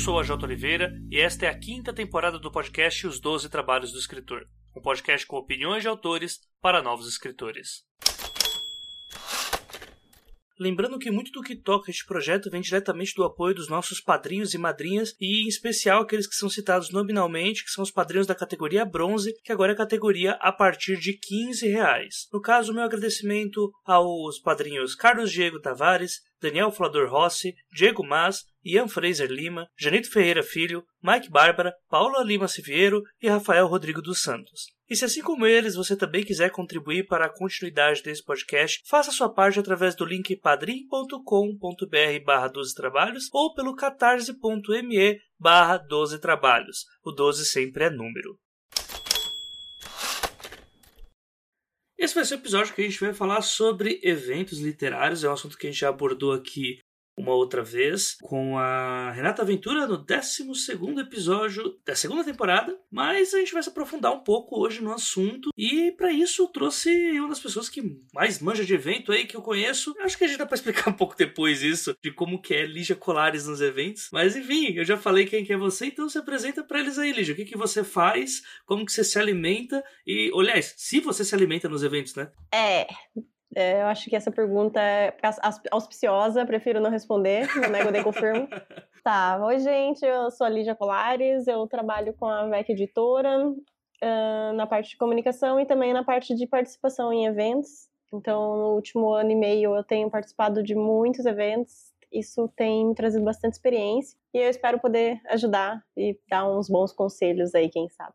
sou a Jota Oliveira e esta é a quinta temporada do podcast Os Doze Trabalhos do Escritor, um podcast com opiniões de autores para novos escritores. Lembrando que muito do que toca este projeto vem diretamente do apoio dos nossos padrinhos e madrinhas, e em especial aqueles que são citados nominalmente, que são os padrinhos da categoria bronze, que agora é a categoria a partir de 15 reais. No caso, meu agradecimento aos padrinhos Carlos Diego Tavares, Daniel Flador Rossi, Diego Mas, Ian Fraser Lima, Janito Ferreira Filho, Mike Bárbara, Paula Lima Siviero e Rafael Rodrigo dos Santos. E se assim como eles você também quiser contribuir para a continuidade desse podcast, faça sua parte através do link padrim.com.br barra 12 trabalhos ou pelo catarse.me barra 12 trabalhos. O 12 sempre é número. Esse vai ser o episódio que a gente vai falar sobre eventos literários. É um assunto que a gente já abordou aqui uma outra vez com a Renata Aventura no 12 episódio da segunda temporada, mas a gente vai se aprofundar um pouco hoje no assunto e para isso eu trouxe uma das pessoas que mais manja de evento aí que eu conheço. Acho que a gente dá para explicar um pouco depois isso de como que é Lígia Colares nos eventos, mas enfim, eu já falei quem que é você, então se apresenta para eles aí, Lígia. O que que você faz? Como que você se alimenta? E, aliás, se você se alimenta nos eventos, né? É, é, eu acho que essa pergunta é auspiciosa, prefiro não responder, não nego nem confirmo. Tá, oi gente, eu sou a Lígia Colares, eu trabalho com a VEC Editora uh, na parte de comunicação e também na parte de participação em eventos. Então, no último ano e meio eu tenho participado de muitos eventos, isso tem me trazido bastante experiência e eu espero poder ajudar e dar uns bons conselhos aí, quem sabe.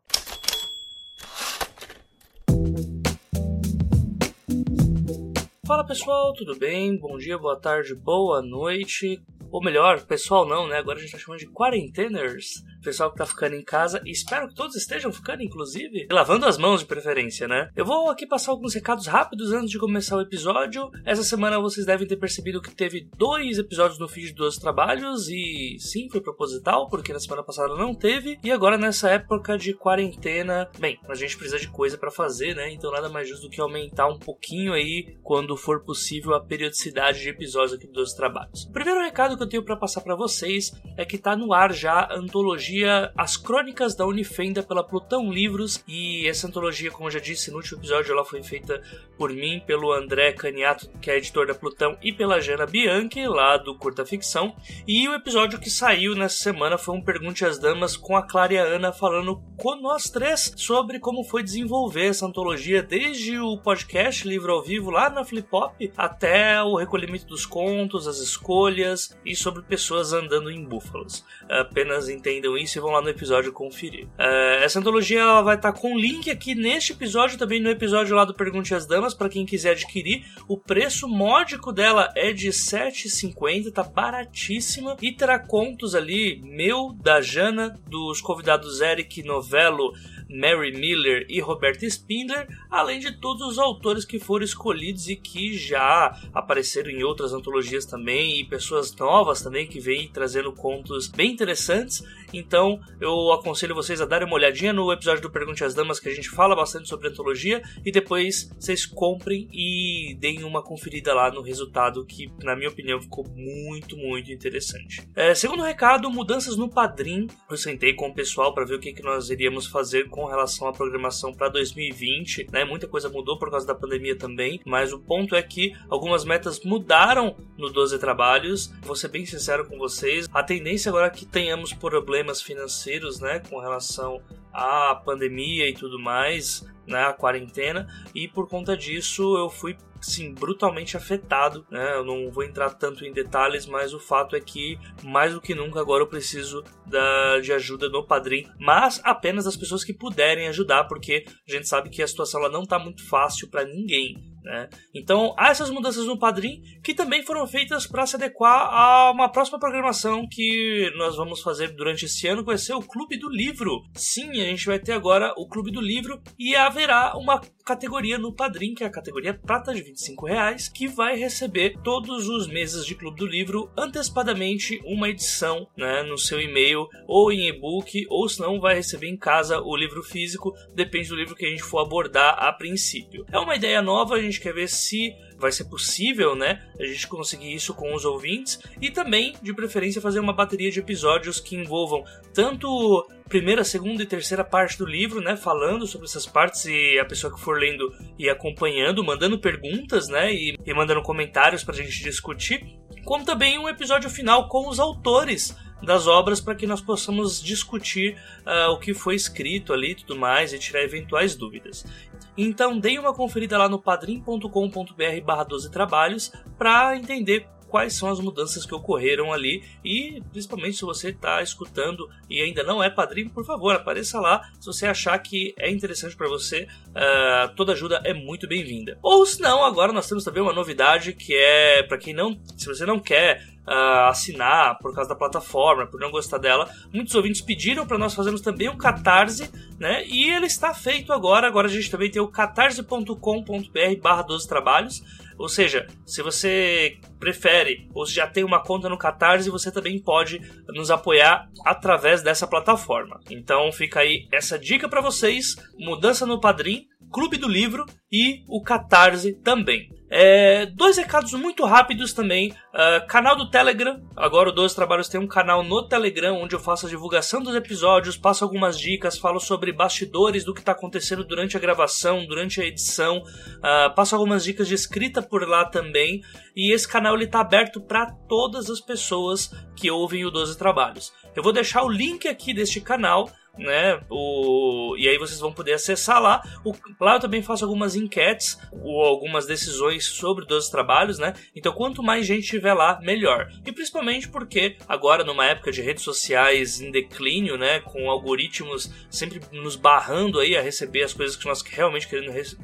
Fala pessoal, tudo bem? Bom dia, boa tarde, boa noite. Ou melhor, pessoal não, né? Agora a gente tá chamando de quarenteners pessoal que tá ficando em casa, e espero que todos estejam ficando, inclusive, lavando as mãos de preferência, né? Eu vou aqui passar alguns recados rápidos antes de começar o episódio. Essa semana vocês devem ter percebido que teve dois episódios no feed dos trabalhos, e sim, foi proposital, porque na semana passada não teve, e agora nessa época de quarentena, bem, a gente precisa de coisa para fazer, né? Então nada mais justo do que aumentar um pouquinho aí, quando for possível, a periodicidade de episódios aqui dos trabalhos. O primeiro recado que eu tenho para passar para vocês é que tá no ar já a antologia antologia As Crônicas da Unifenda pela Plutão Livros e essa antologia, como eu já disse no último episódio, ela foi feita por mim, pelo André Caniato, que é editor da Plutão, e pela Jana Bianchi, lá do Curta Ficção. E o episódio que saiu nessa semana foi um Pergunte às Damas com a Clara e a Ana falando com nós três sobre como foi desenvolver essa antologia desde o podcast Livro ao Vivo lá na Flip Hop até o recolhimento dos contos, as escolhas e sobre pessoas andando em búfalos. Apenas entendam isso e vão lá no episódio conferir. Uh, essa antologia ela vai estar tá com link aqui neste episódio, também no episódio lá do Pergunte às Damas, para quem quiser adquirir. O preço módico dela é de R$ 7,50, tá baratíssima. E terá contos ali, meu, da Jana, dos convidados Eric Novello, Mary Miller e Roberta Spindler, além de todos os autores que foram escolhidos e que já apareceram em outras antologias também, e pessoas novas também que vêm trazendo contos bem interessantes. Então eu aconselho vocês a darem uma olhadinha no episódio do Pergunte às Damas, que a gente fala bastante sobre antologia, e depois vocês comprem e deem uma conferida lá no resultado, que na minha opinião ficou muito, muito interessante. É, segundo recado, mudanças no Padrim. Eu sentei com o pessoal para ver o que, que nós iríamos fazer com relação à programação para 2020, né? Muita coisa mudou por causa da pandemia também, mas o ponto é que algumas metas mudaram no 12 trabalhos. Vou ser bem sincero com vocês, a tendência agora é que tenhamos problemas financeiros, né, com relação à pandemia e tudo mais, né, a quarentena, e por conta disso eu fui sim, brutalmente afetado. Né? Eu não vou entrar tanto em detalhes, mas o fato é que, mais do que nunca, agora eu preciso da, de ajuda no Padrim, mas apenas das pessoas que puderem ajudar, porque a gente sabe que a situação ela não está muito fácil para ninguém. Né? Então, há essas mudanças no Padrim que também foram feitas para se adequar a uma próxima programação que nós vamos fazer durante esse ano, que vai ser o Clube do Livro. Sim, a gente vai ter agora o Clube do Livro e haverá uma categoria no Padrim, que é a categoria prata de 25 reais, que vai receber todos os meses de Clube do Livro antecipadamente uma edição né, no seu e-mail ou em e-book, ou se não vai receber em casa o livro físico, depende do livro que a gente for abordar a princípio. É uma ideia nova, a gente quer ver se vai ser possível, né, a gente conseguir isso com os ouvintes e também, de preferência, fazer uma bateria de episódios que envolvam tanto primeira, segunda e terceira parte do livro, né, falando sobre essas partes e a pessoa que for lendo e acompanhando, mandando perguntas, né, e, e mandando comentários para a gente discutir, como também um episódio final com os autores das obras para que nós possamos discutir uh, o que foi escrito ali e tudo mais e tirar eventuais dúvidas. Então deem uma conferida lá no padrim.com.br barra 12 trabalhos para entender quais são as mudanças que ocorreram ali e principalmente se você está escutando e ainda não é padrinho, por favor, apareça lá se você achar que é interessante para você, uh, toda ajuda é muito bem-vinda. Ou se não, agora nós temos também uma novidade que é para quem não, se você não quer uh, assinar por causa da plataforma, por não gostar dela. Muitos ouvintes pediram para nós fazermos também o Catarse, né? E ele está feito agora. Agora a gente também tem o catarse.com.br barra 12 trabalhos. Ou seja, se você prefere ou se já tem uma conta no Catarse, você também pode nos apoiar através dessa plataforma. Então fica aí essa dica para vocês: mudança no Padrim, Clube do Livro e o Catarse também. É, dois recados muito rápidos também. Uh, canal do Telegram. Agora o 12 Trabalhos tem um canal no Telegram onde eu faço a divulgação dos episódios, passo algumas dicas, falo sobre bastidores do que está acontecendo durante a gravação, durante a edição, uh, passo algumas dicas de escrita por lá também. E esse canal está aberto para todas as pessoas que ouvem o 12 Trabalhos. Eu vou deixar o link aqui deste canal né? O, e aí vocês vão poder acessar lá. O, lá eu também faço algumas enquetes ou algumas decisões sobre 12 trabalhos, né? Então quanto mais gente tiver lá, melhor. E principalmente porque agora numa época de redes sociais em declínio, né? Com algoritmos sempre nos barrando aí a receber as coisas que nós realmente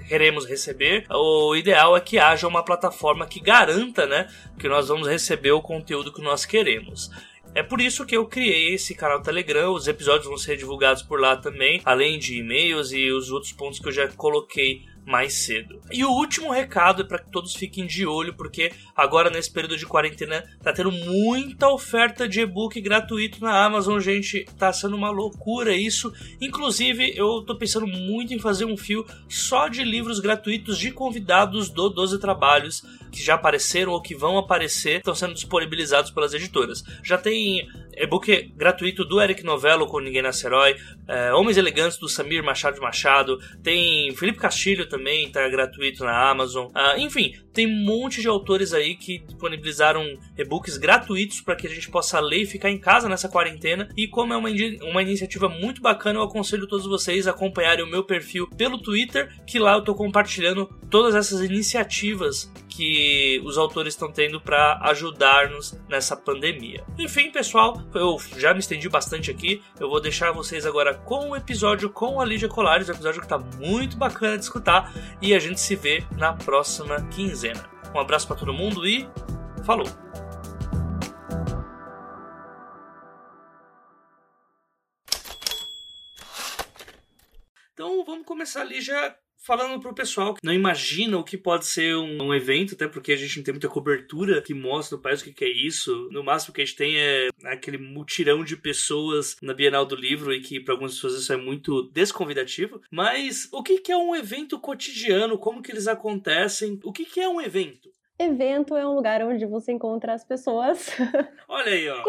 queremos receber, o ideal é que haja uma plataforma que garanta, né? Que nós vamos receber o conteúdo que nós queremos. É por isso que eu criei esse canal Telegram. Os episódios vão ser divulgados por lá também, além de e-mails e os outros pontos que eu já coloquei mais cedo. E o último recado é para que todos fiquem de olho, porque agora nesse período de quarentena tá tendo muita oferta de e-book gratuito na Amazon, gente. Tá sendo uma loucura isso. Inclusive, eu tô pensando muito em fazer um fio só de livros gratuitos de convidados do 12 Trabalhos que já apareceram ou que vão aparecer, estão sendo disponibilizados pelas editoras. Já tem e-book gratuito do Eric Novello com Ninguém Nasce Herói, é, Homens Elegantes do Samir Machado de Machado, tem Felipe Castilho também, tá gratuito na Amazon. Ah, enfim, tem um monte de autores aí que disponibilizaram e-books gratuitos para que a gente possa ler e ficar em casa nessa quarentena. E como é uma, uma iniciativa muito bacana, eu aconselho todos vocês a acompanharem o meu perfil pelo Twitter, que lá eu estou compartilhando todas essas iniciativas que os autores estão tendo para ajudar-nos nessa pandemia. Enfim, pessoal, eu já me estendi bastante aqui. Eu vou deixar vocês agora com o episódio com a Lígia Colares, um episódio que está muito bacana de escutar e a gente se vê na próxima quinzena. Um abraço para todo mundo e falou! Então vamos começar ali já falando pro pessoal que não imagina o que pode ser um, um, evento, até porque a gente não tem muita cobertura que mostra no país o que, que é isso. No máximo que a gente tem é aquele mutirão de pessoas na Bienal do Livro e que para algumas pessoas isso é muito desconvidativo. Mas o que, que é um evento cotidiano? Como que eles acontecem? O que, que é um evento? Evento é um lugar onde você encontra as pessoas. Olha aí, ó.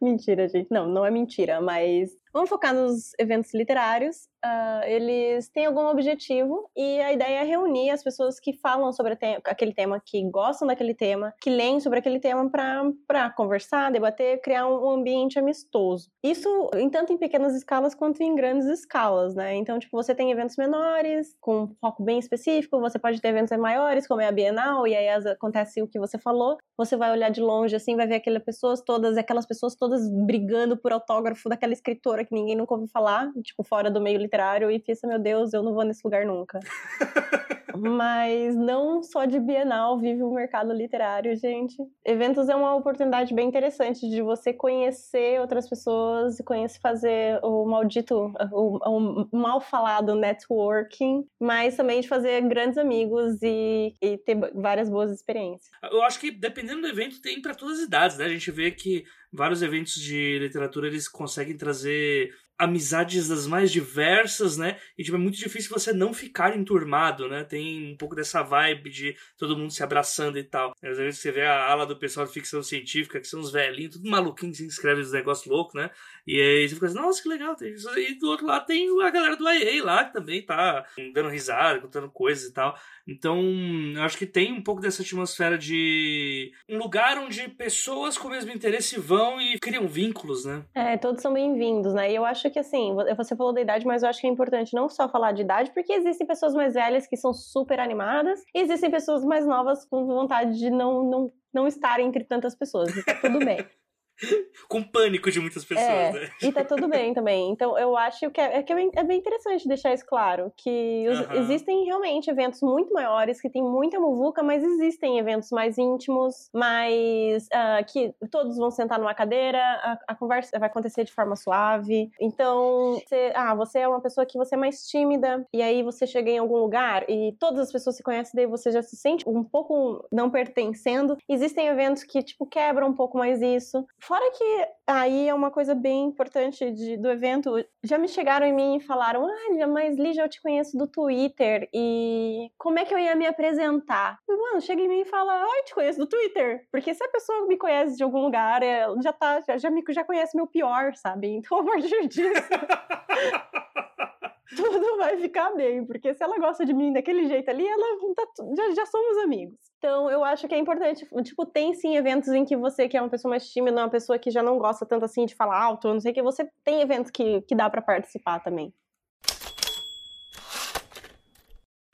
mentira, gente. Não, não é mentira, mas vamos focar nos eventos literários uh, eles têm algum objetivo e a ideia é reunir as pessoas que falam sobre te aquele tema, que gostam daquele tema, que leem sobre aquele tema para conversar, debater, criar um, ambiente amistoso. Isso em tanto em pequenas escalas quanto em grandes escalas, né? Então, tipo, você tem eventos menores, com um foco bem específico, você pode ter eventos maiores, como é a Bienal, e aí acontece o que você falou. Você vai olhar de longe, assim, vai ver aquelas pessoas todas, aquelas pessoas todas brigando por autógrafo daquela escritora que ninguém nunca ouviu falar, tipo, fora do meio literário, e pensa, meu Deus, eu não vou nesse lugar nunca. Mas não só de Bienal vive o mercado literário, gente. Eventos é uma oportunidade bem interessante de você conhecer outras pessoas e conhecer fazer o maldito, o, o mal falado networking, mas também de fazer grandes amigos e, e ter várias boas experiências. Eu acho que dependendo do evento tem para todas as idades, né? A gente vê que vários eventos de literatura eles conseguem trazer amizades das mais diversas, né? E tipo, é muito difícil você não ficar enturmado, né? Tem um pouco dessa vibe de todo mundo se abraçando e tal. Às vezes você vê a ala do pessoal de ficção científica, que são uns velhinhos, tudo maluquinho que escreve os negócios loucos, né? E aí você fica assim, nossa, que legal. Tem isso. E do outro lado tem a galera do IA lá, que também tá dando risada, contando coisas e tal. Então, eu acho que tem um pouco dessa atmosfera de um lugar onde pessoas com o mesmo interesse vão e criam vínculos, né? É, todos são bem-vindos, né? E eu acho que, assim, você falou da idade, mas eu acho que é importante não só falar de idade, porque existem pessoas mais velhas que são super animadas, e existem pessoas mais novas com vontade de não, não, não estar entre tantas pessoas. Tá tudo bem. com pânico de muitas pessoas, é, né? E tá tudo bem também. Então eu acho que é, é, que é, bem, é interessante deixar isso claro. Que os, uhum. existem realmente eventos muito maiores, que tem muita muvuca, mas existem eventos mais íntimos, mais. Uh, que todos vão sentar numa cadeira, a, a, conversa vai acontecer de forma suave. Então, você, ah, você é uma pessoa que você é mais tímida, e aí você chega em algum lugar e todas as pessoas se conhecem, daí você já se sente um pouco não pertencendo. Existem eventos que, tipo, quebram um pouco mais isso. Fora que aí é uma coisa bem importante de, do evento, já me chegaram em mim e falaram: Olha, mas Lígia, eu te conheço do Twitter e como é que eu ia me apresentar? E, mano, chega em mim e fala: eu te conheço do Twitter. Porque se a pessoa me conhece de algum lugar, ela já, tá, já, já, me, já conhece meu pior, sabe? Então, a partir disso. tudo vai ficar bem, porque se ela gosta de mim daquele jeito ali, ela tá, já, já somos amigos. Então, eu acho que é importante, tipo, tem sim eventos em que você, que é uma pessoa mais tímida, uma pessoa que já não gosta tanto assim de falar alto, não sei o que, você tem eventos que, que dá para participar também.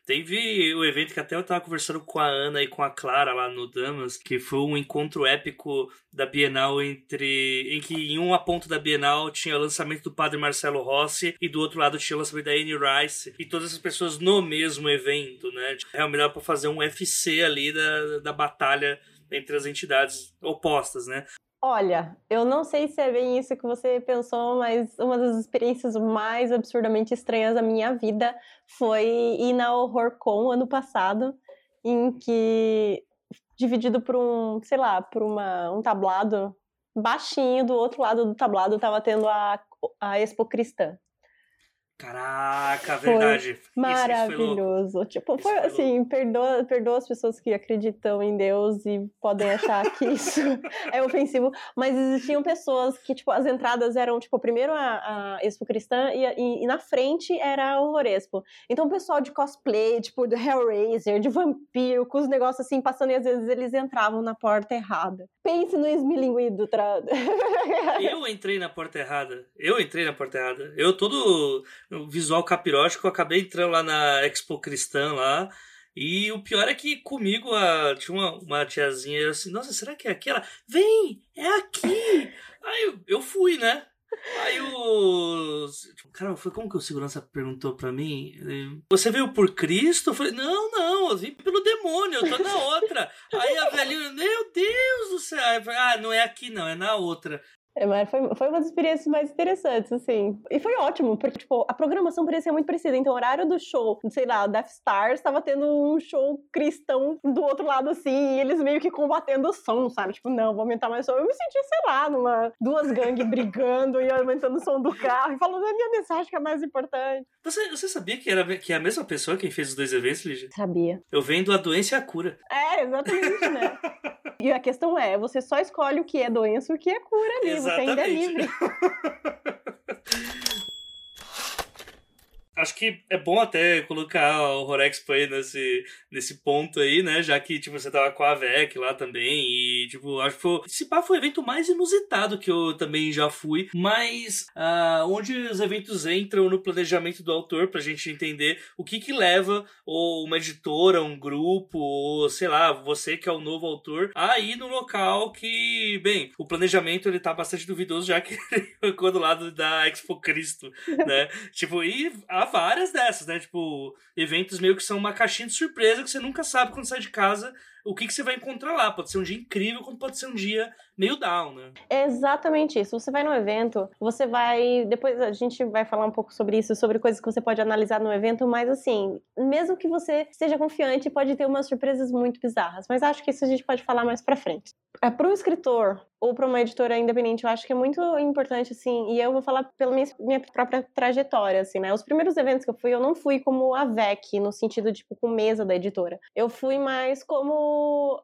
Teve o evento que até eu tava conversando com a Ana e com a Clara lá no Damas, que foi um encontro épico da Bienal entre. em que em uma ponta da Bienal tinha o lançamento do padre Marcelo Rossi e do outro lado tinha o lançamento da Anne Rice e todas as pessoas no mesmo evento, né? Realmente dá pra fazer um FC ali da, da batalha entre as entidades opostas, né? Olha, eu não sei se é bem isso que você pensou, mas uma das experiências mais absurdamente estranhas da minha vida foi ir na HorrorCon ano passado, em que dividido por um, sei lá, por uma, um tablado baixinho, do outro lado do tablado estava tendo a, a Expo Cristã. Caraca, verdade. Maravilhoso. Foi tipo, foi, foi assim, perdoa, perdoa as pessoas que acreditam em Deus e podem achar que isso é ofensivo. Mas existiam pessoas que, tipo, as entradas eram, tipo, primeiro a, a Expo Cristã e, e, e, na frente era o Horespo. Então o pessoal de cosplay, tipo, do Hellraiser, de vampiro, com os negócios assim passando e às vezes eles entravam na porta errada. Pense no esmilinguido. Tra... Eu entrei na porta errada. Eu entrei na porta errada. Eu todo visual capirótico, eu acabei entrando lá na Expo Cristã lá. E o pior é que comigo a, tinha uma, uma tiazinha assim, nossa, será que é aquela? Vem, é aqui! Aí eu, eu fui, né? Aí o. Cara, foi como que o segurança perguntou pra mim? Você veio por Cristo? Eu falei, não, não, eu vim pelo demônio, eu tô na outra. Aí a velhinha, meu Deus do céu. Aí falei, ah, não é aqui não, é na outra. É, mas foi, foi uma das experiências mais interessantes, assim. E foi ótimo, porque, tipo, a programação parecia muito parecida. Então, o horário do show, sei lá, Death Stars estava tendo um show cristão do outro lado, assim, e eles meio que combatendo o som, sabe? Tipo, não, vou aumentar mais o som. Eu me senti, sei lá, numa duas gangues brigando e aumentando o som do carro e falando a minha mensagem que é mais importante. Você, você sabia que, era, que é a mesma pessoa quem fez os dois eventos, Lígia? Sabia. Eu vendo a doença e a cura. É, exatamente, né? e a questão é, você só escolhe o que é doença e o que é cura ali. Exatamente. Você ainda é livre. acho que é bom até colocar o Horexpo aí nesse, nesse ponto aí, né? Já que, tipo, você tava com a VEC lá também e, tipo, acho que foi... Esse pá foi o evento mais inusitado que eu também já fui, mas uh, onde os eventos entram no planejamento do autor pra gente entender o que que leva ou uma editora, um grupo, ou sei lá, você que é o novo autor, a ir no local que, bem, o planejamento ele tá bastante duvidoso já que ele ficou do lado da Expo Cristo, né? tipo, e há várias dessas, né? Tipo, eventos meio que são uma caixinha de surpresa que você nunca sabe quando sai de casa o que, que você vai encontrar lá. Pode ser um dia incrível, como pode ser um dia meio down, né? É exatamente isso. Você vai no evento, você vai. Depois a gente vai falar um pouco sobre isso, sobre coisas que você pode analisar no evento, mas assim, mesmo que você esteja confiante, pode ter umas surpresas muito bizarras. Mas acho que isso a gente pode falar mais pra frente. É, para um escritor ou para uma editora independente, eu acho que é muito importante, assim, e eu vou falar pela minha, minha própria trajetória, assim, né? Os primeiros eventos que eu fui, eu não fui como a VEC, no sentido, tipo, com mesa da editora. Eu fui mais como,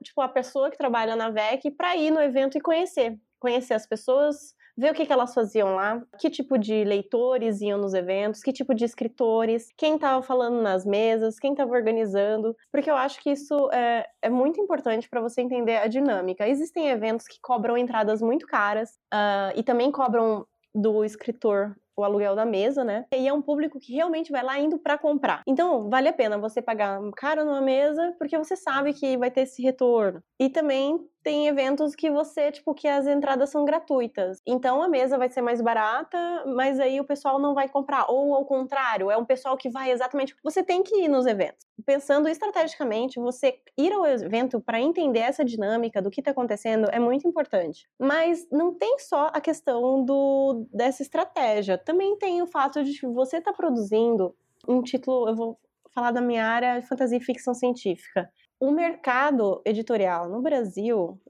tipo, a pessoa que trabalha na VEC para ir no evento e conhecer. Conhecer as pessoas, ver o que, que elas faziam lá, que tipo de leitores iam nos eventos, que tipo de escritores, quem estava falando nas mesas, quem estava organizando, porque eu acho que isso é, é muito importante para você entender a dinâmica. Existem eventos que cobram entradas muito caras uh, e também cobram do escritor o aluguel da mesa, né? E é um público que realmente vai lá indo para comprar. Então, vale a pena você pagar caro numa mesa, porque você sabe que vai ter esse retorno. E também tem eventos que você, tipo, que as entradas são gratuitas. Então a mesa vai ser mais barata, mas aí o pessoal não vai comprar. Ou ao contrário, é um pessoal que vai exatamente. Você tem que ir nos eventos. Pensando estrategicamente, você ir ao evento para entender essa dinâmica do que está acontecendo é muito importante. Mas não tem só a questão do, dessa estratégia. Também tem o fato de você estar tá produzindo um título. Eu vou falar da minha área de fantasia e ficção científica o mercado editorial no Brasil,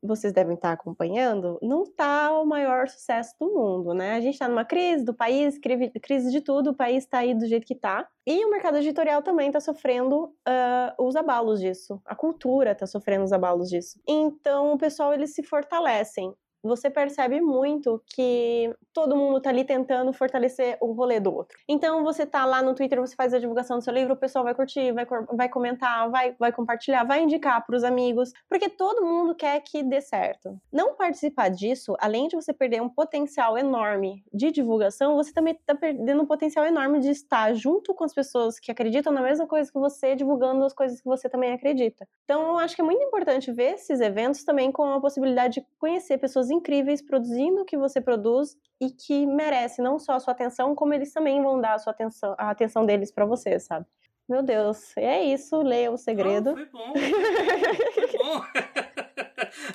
vocês devem estar acompanhando, não está o maior sucesso do mundo, né? A gente está numa crise do país, crise de tudo, o país está aí do jeito que está. E o mercado editorial também está sofrendo uh, os abalos disso. A cultura está sofrendo os abalos disso. Então, o pessoal, eles se fortalecem você percebe muito que todo mundo tá ali tentando fortalecer o rolê do outro. Então você tá lá no Twitter, você faz a divulgação do seu livro, o pessoal vai curtir, vai, vai comentar, vai, vai compartilhar, vai indicar para os amigos, porque todo mundo quer que dê certo. Não participar disso, além de você perder um potencial enorme de divulgação, você também tá perdendo um potencial enorme de estar junto com as pessoas que acreditam na mesma coisa que você, divulgando as coisas que você também acredita. Então eu acho que é muito importante ver esses eventos também com a possibilidade de conhecer pessoas incríveis produzindo o que você produz e que merece não só a sua atenção, como eles também vão dar a sua atenção, a atenção deles para você, sabe? Meu Deus, é isso, leia o segredo. Oh, foi bom. Foi bom.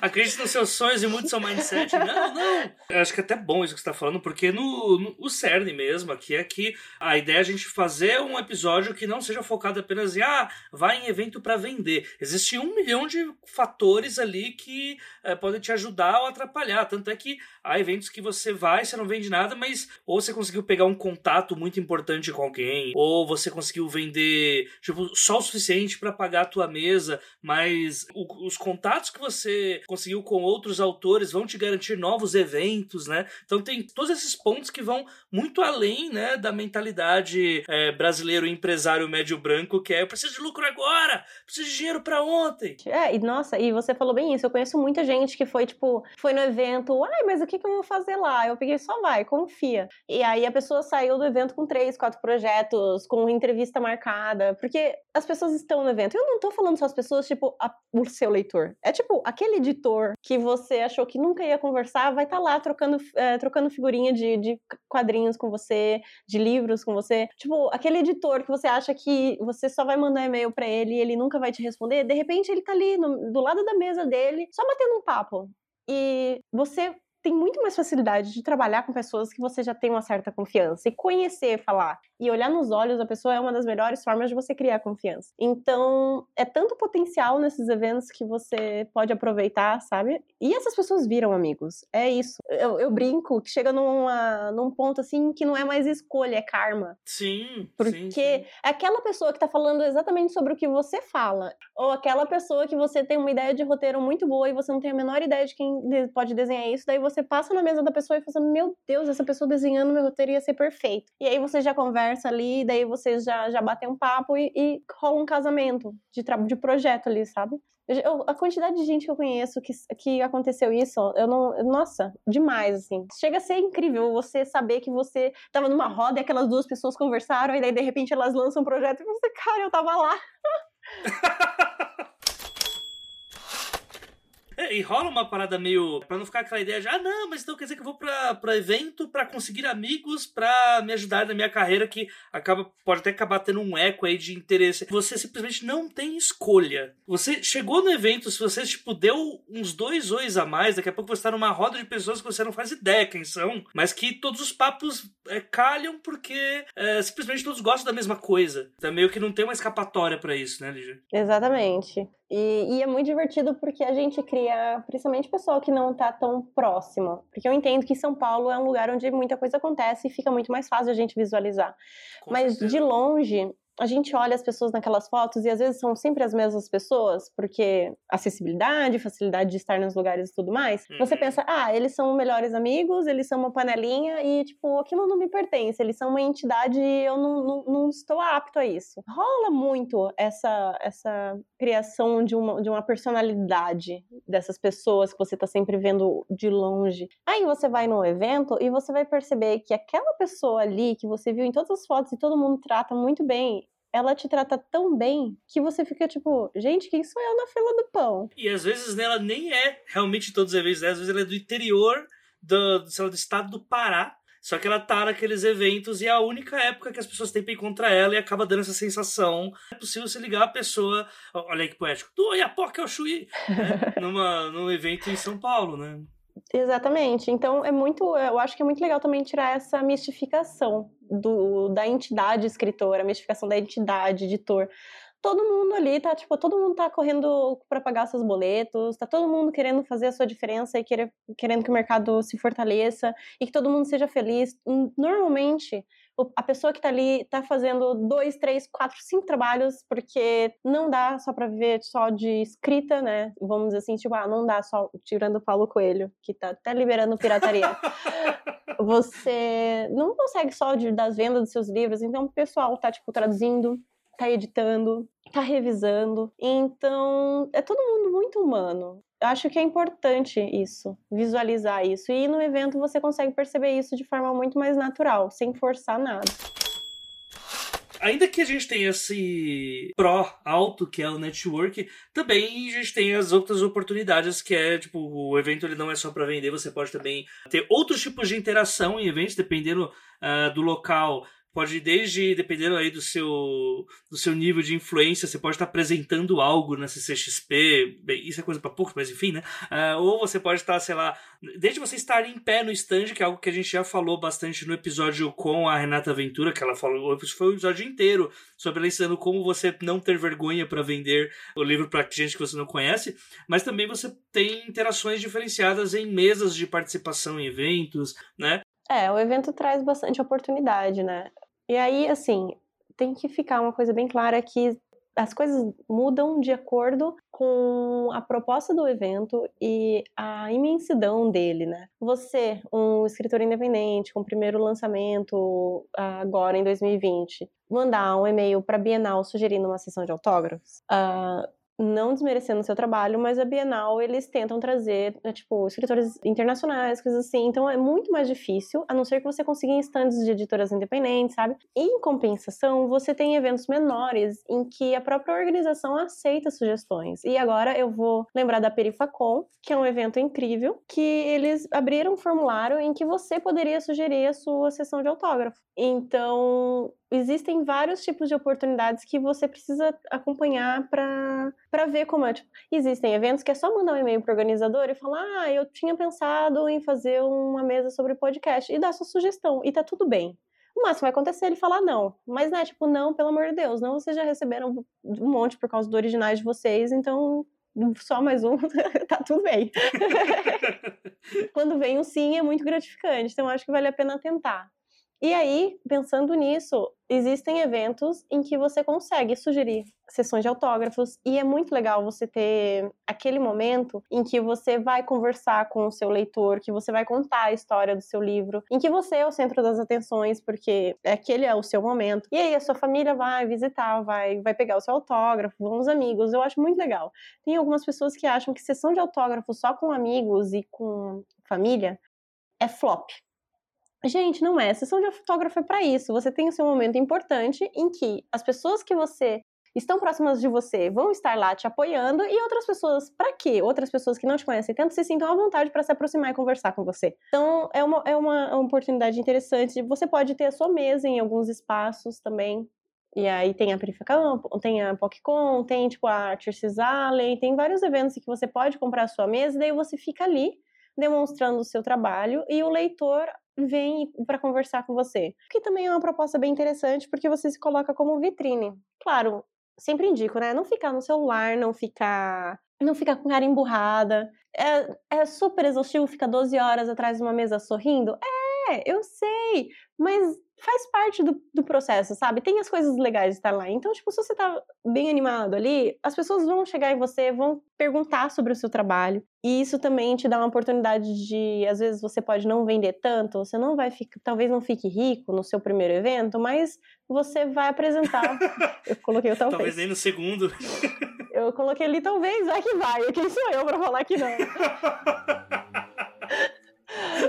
Acredite nos seus sonhos e muito seu mindset. Não, não. Eu acho que é até bom isso que você está falando, porque no, no o cerne mesmo aqui é que a ideia é a gente fazer um episódio que não seja focado apenas em ah, vai em evento para vender. Existe um milhão de fatores ali que é, podem te ajudar ou atrapalhar. Tanto é que há eventos que você vai, você não vende nada, mas ou você conseguiu pegar um contato muito importante com alguém, ou você conseguiu vender tipo, só o suficiente para pagar a tua mesa, mas o, os contatos que você conseguiu com outros autores vão te garantir novos eventos, né? Então tem todos esses pontos que vão muito além, né, da mentalidade é, brasileiro empresário médio branco que é eu preciso de lucro agora, preciso de dinheiro para ontem. É, e nossa, e você falou bem isso. Eu conheço muita gente que foi tipo, foi no evento, ai, mas o que, que eu vou fazer lá? Eu peguei, só vai, confia. E aí a pessoa saiu do evento com três, quatro projetos, com entrevista marcada, porque as pessoas estão no evento. Eu não tô falando só as pessoas, tipo, a, o seu leitor. É tipo, aquele editor que você achou que nunca ia conversar, vai estar tá lá trocando, é, trocando figurinha de, de quadrinhos com você, de livros com você. Tipo, aquele editor que você acha que você só vai mandar e-mail para ele e ele nunca vai te responder, de repente ele tá ali no, do lado da mesa dele, só batendo um papo. E você tem muito mais facilidade de trabalhar com pessoas que você já tem uma certa confiança e conhecer, falar e olhar nos olhos da pessoa é uma das melhores formas de você criar confiança. Então, é tanto potencial nesses eventos que você pode aproveitar, sabe? E essas pessoas viram amigos. É isso. Eu, eu brinco que chega numa, num ponto assim que não é mais escolha, é karma. Sim. Porque sim, sim. é aquela pessoa que tá falando exatamente sobre o que você fala, ou aquela pessoa que você tem uma ideia de roteiro muito boa e você não tem a menor ideia de quem pode desenhar isso, daí você você passa na mesa da pessoa e fala, meu Deus, essa pessoa desenhando meu roteiro ia ser perfeito. E aí você já conversa ali, daí você já, já bate um papo e, e rola um casamento de, de projeto ali, sabe? Eu, a quantidade de gente que eu conheço que, que aconteceu isso, eu não. Nossa, demais, assim. Chega a ser incrível você saber que você tava numa roda e aquelas duas pessoas conversaram, e daí de repente elas lançam um projeto e você, cara, eu tava lá. É, e rola uma parada meio. pra não ficar aquela ideia de, ah, não, mas então quer dizer que eu vou pra, pra evento pra conseguir amigos pra me ajudar na minha carreira, que acaba pode até acabar tendo um eco aí de interesse. Você simplesmente não tem escolha. Você chegou no evento, se você, tipo, deu uns dois ois a mais, daqui a pouco você tá numa roda de pessoas que você não faz ideia quem são, mas que todos os papos é, calham porque é, simplesmente todos gostam da mesma coisa. Então meio que não tem uma escapatória para isso, né, Lígia? Exatamente. E, e, é muito divertido porque a gente cria, principalmente pessoal que não tá tão próximo. Porque eu entendo que São Paulo é um lugar onde muita coisa acontece e fica muito mais fácil a gente visualizar. Com Mas certeza. de longe, a gente olha as pessoas naquelas fotos e às vezes são sempre as mesmas pessoas, porque acessibilidade, facilidade de estar nos lugares e tudo mais. Uhum. Você pensa, ah, eles são melhores amigos, eles são uma panelinha e, tipo, aquilo não me pertence, eles são uma entidade e eu não, não, não estou apto a isso. Rola muito essa, essa criação de uma, de uma personalidade dessas pessoas que você está sempre vendo de longe. Aí você vai num evento e você vai perceber que aquela pessoa ali que você viu em todas as fotos e todo mundo trata muito bem, ela te trata tão bem que você fica tipo, gente, quem sou eu na fila do pão? E às vezes né, ela nem é realmente todos os eventos, né? às vezes ela é do interior do, sei lá, do estado do Pará. Só que ela tá naqueles eventos e é a única época que as pessoas têm pra encontrar ela e acaba dando essa sensação. É possível você ligar a pessoa, olha aí que poético, do Oiapoque ao Chuí, né? Numa, num evento em São Paulo, né? Exatamente. Então é muito, eu acho que é muito legal também tirar essa mistificação do, da entidade escritora, a mistificação da entidade editor. Todo mundo ali tá, tipo, todo mundo tá correndo para pagar seus boletos, tá todo mundo querendo fazer a sua diferença e querer, querendo que o mercado se fortaleça e que todo mundo seja feliz. Normalmente, a pessoa que tá ali tá fazendo dois, três, quatro, cinco trabalhos, porque não dá só para viver só de escrita, né? Vamos dizer assim, tipo, ah, não dá só tirando o Paulo Coelho, que tá até liberando pirataria. Você não consegue só de, das vendas dos seus livros, então o pessoal tá, tipo, traduzindo, tá editando, tá revisando. Então, é todo mundo muito humano acho que é importante isso, visualizar isso. E no evento você consegue perceber isso de forma muito mais natural, sem forçar nada. Ainda que a gente tenha esse pró alto, que é o network, também a gente tem as outras oportunidades, que é, tipo, o evento ele não é só para vender, você pode também ter outros tipos de interação em eventos, dependendo uh, do local pode desde dependendo aí do seu do seu nível de influência você pode estar apresentando algo na CCXP bem, isso é coisa para poucos mas enfim né uh, ou você pode estar sei lá desde você estar em pé no stand que é algo que a gente já falou bastante no episódio com a Renata Ventura que ela falou foi o episódio inteiro sobre ela ensinando como você não ter vergonha para vender o livro para gente que você não conhece mas também você tem interações diferenciadas em mesas de participação em eventos né é, o evento traz bastante oportunidade, né? E aí, assim, tem que ficar uma coisa bem clara que as coisas mudam de acordo com a proposta do evento e a imensidão dele, né? Você, um escritor independente, com o primeiro lançamento agora em 2020, mandar um e-mail para Bienal sugerindo uma sessão de autógrafos, uh, não desmerecendo o seu trabalho, mas a Bienal eles tentam trazer, né, tipo, escritores internacionais, coisas assim. Então é muito mais difícil, a não ser que você consiga em stands de editoras independentes, sabe? Em compensação, você tem eventos menores em que a própria organização aceita sugestões. E agora eu vou lembrar da Perifacom, que é um evento incrível, que eles abriram um formulário em que você poderia sugerir a sua sessão de autógrafo. Então, existem vários tipos de oportunidades que você precisa acompanhar para ver como é. Tipo, existem eventos que é só mandar um e-mail para o organizador e falar: ah, eu tinha pensado em fazer uma mesa sobre podcast e dar sua sugestão, e tá tudo bem. O máximo vai acontecer ele falar não. Mas, né, tipo, não, pelo amor de Deus, não, vocês já receberam um monte por causa do originais de vocês, então só mais um, tá tudo bem. Quando vem um sim, é muito gratificante, então acho que vale a pena tentar. E aí, pensando nisso, existem eventos em que você consegue sugerir sessões de autógrafos e é muito legal você ter aquele momento em que você vai conversar com o seu leitor, que você vai contar a história do seu livro, em que você é o centro das atenções, porque aquele é o seu momento. E aí a sua família vai visitar, vai, vai pegar o seu autógrafo, vão os amigos. Eu acho muito legal. Tem algumas pessoas que acham que sessão de autógrafo só com amigos e com família é flop. Gente, não é. A sessão de autógrafo é para isso. Você tem o seu momento importante em que as pessoas que você estão próximas de você vão estar lá te apoiando e outras pessoas, para quê? Outras pessoas que não te conhecem tanto se sintam à vontade para se aproximar e conversar com você. Então, é uma, é uma oportunidade interessante. Você pode ter a sua mesa em alguns espaços também. E aí tem a Perifacamp, tem a PocCon, tem tipo a Artists Alley, tem vários eventos que você pode comprar a sua mesa, e daí você fica ali demonstrando o seu trabalho e o leitor vem para conversar com você. Que também é uma proposta bem interessante, porque você se coloca como vitrine. Claro, sempre indico, né? Não ficar no celular, não ficar. Não ficar com cara emburrada. É, é super exaustivo ficar 12 horas atrás de uma mesa sorrindo? É, eu sei. Mas faz parte do, do processo, sabe? Tem as coisas legais de estar lá. Então, tipo, se você tá bem animado ali, as pessoas vão chegar em você, vão perguntar sobre o seu trabalho. E isso também te dá uma oportunidade de, às vezes, você pode não vender tanto, você não vai ficar, talvez não fique rico no seu primeiro evento, mas você vai apresentar. eu coloquei o talvez. Talvez nem no segundo. eu coloquei ali talvez, vai que vai. Quem sou eu para falar que não?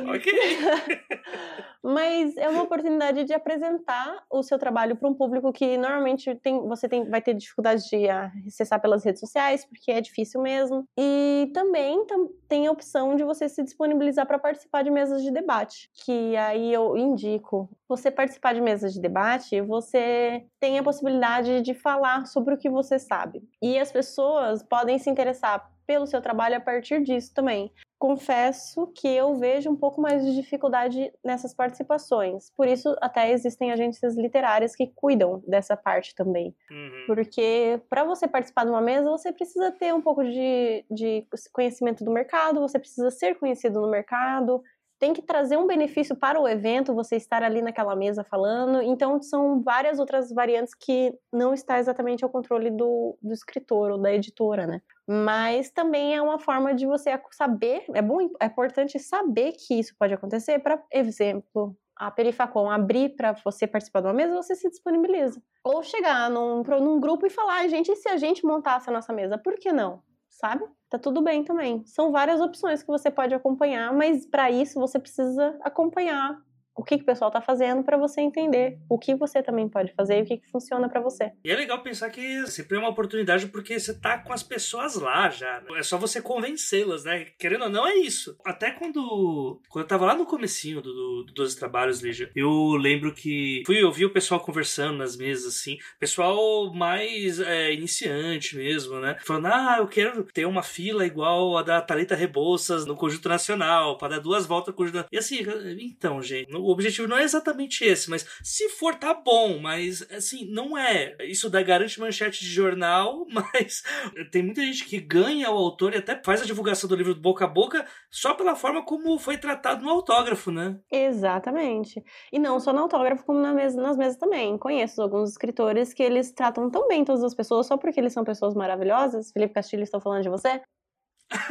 ok. Mas é uma oportunidade de apresentar o seu trabalho para um público que normalmente tem, você tem, vai ter dificuldade de acessar pelas redes sociais, porque é difícil mesmo. E também tam, tem a opção de você se disponibilizar para participar de mesas de debate, que aí eu indico. Você participar de mesas de debate, você tem a possibilidade de falar sobre o que você sabe. E as pessoas podem se interessar pelo seu trabalho a partir disso também confesso que eu vejo um pouco mais de dificuldade nessas participações. Por isso, até existem agências literárias que cuidam dessa parte também. Uhum. Porque para você participar de uma mesa, você precisa ter um pouco de, de conhecimento do mercado, você precisa ser conhecido no mercado, tem que trazer um benefício para o evento, você estar ali naquela mesa falando. Então, são várias outras variantes que não está exatamente ao controle do, do escritor ou da editora, né? Mas também é uma forma de você saber, é bom, é importante saber que isso pode acontecer. Para exemplo, a Perifacom abrir para você participar de uma mesa, você se disponibiliza. Ou chegar num, num grupo e falar, gente, e se a gente montasse a nossa mesa? Por que não? Sabe? tá tudo bem também. São várias opções que você pode acompanhar, mas para isso você precisa acompanhar o que, que o pessoal está fazendo para você entender o que você também pode fazer e o que, que funciona para você. E é legal pensar que sempre é uma oportunidade porque você tá com as pessoas lá já. É só você convencê-las, né? Querendo ou não, é isso. Até quando, quando eu tava lá no comecinho do, do, do 12 Trabalhos, Lígia, eu lembro que fui ouvir o pessoal conversando nas mesas, assim, pessoal mais é, iniciante mesmo, né? Falando, ah, eu quero ter uma fila igual a da Thalita Rebouças no Conjunto Nacional, para dar duas voltas no Conjunto E assim, então, gente, o objetivo não é exatamente esse, mas se for, tá bom, mas assim, não é. Isso dá garante manchete de jornal, mas tem muita gente que ganha o autor e até faz a divulgação do livro boca a boca só pela forma como foi tratado no autógrafo, né? Exatamente. E não só no autógrafo, como na mesa, nas mesas também. Conheço alguns escritores que eles tratam tão bem todas as pessoas só porque eles são pessoas maravilhosas. Felipe Castilho, estou falando de você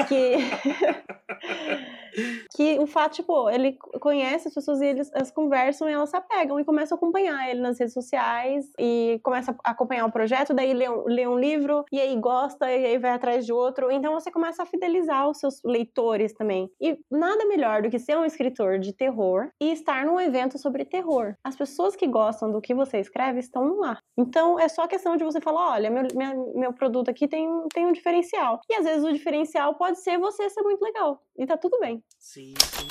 que que o fato, tipo, ele conhece as pessoas e eles, elas conversam e elas se apegam e começam a acompanhar ele nas redes sociais e começa a acompanhar o projeto, daí lê um, lê um livro e aí gosta e aí vai atrás de outro. Então você começa a fidelizar os seus leitores também. E nada melhor do que ser um escritor de terror e estar num evento sobre terror. As pessoas que gostam do que você escreve estão lá. Então é só questão de você falar: olha, meu, minha, meu produto aqui tem, tem um diferencial. E às vezes o diferencial pode ser você ser muito legal. E tá tudo bem. Sim, sim.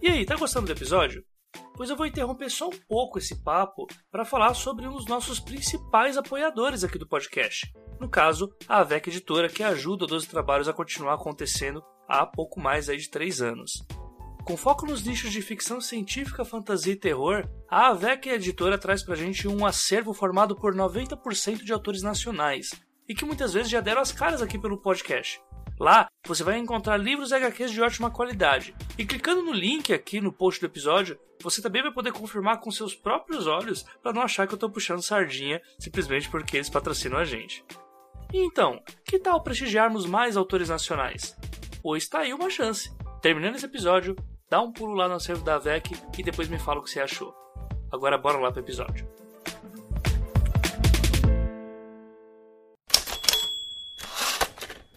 E aí, tá gostando do episódio? Pois eu vou interromper só um pouco esse papo para falar sobre um dos nossos principais apoiadores aqui do podcast. No caso, a AVEC Editora, que ajuda o 12 Trabalhos a continuar acontecendo há pouco mais aí de 3 anos. Com foco nos nichos de ficção científica, fantasia e terror, a AVEC Editora traz pra gente um acervo formado por 90% de autores nacionais, e que muitas vezes já deram as caras aqui pelo podcast. Lá você vai encontrar livros e HQs de ótima qualidade. E clicando no link aqui no post do episódio, você também vai poder confirmar com seus próprios olhos para não achar que eu estou puxando sardinha simplesmente porque eles patrocinam a gente. Então, que tal prestigiarmos mais autores nacionais? Pois está aí uma chance. Terminando esse episódio, dá um pulo lá no acervo da VEC e depois me fala o que você achou. Agora bora lá pro episódio.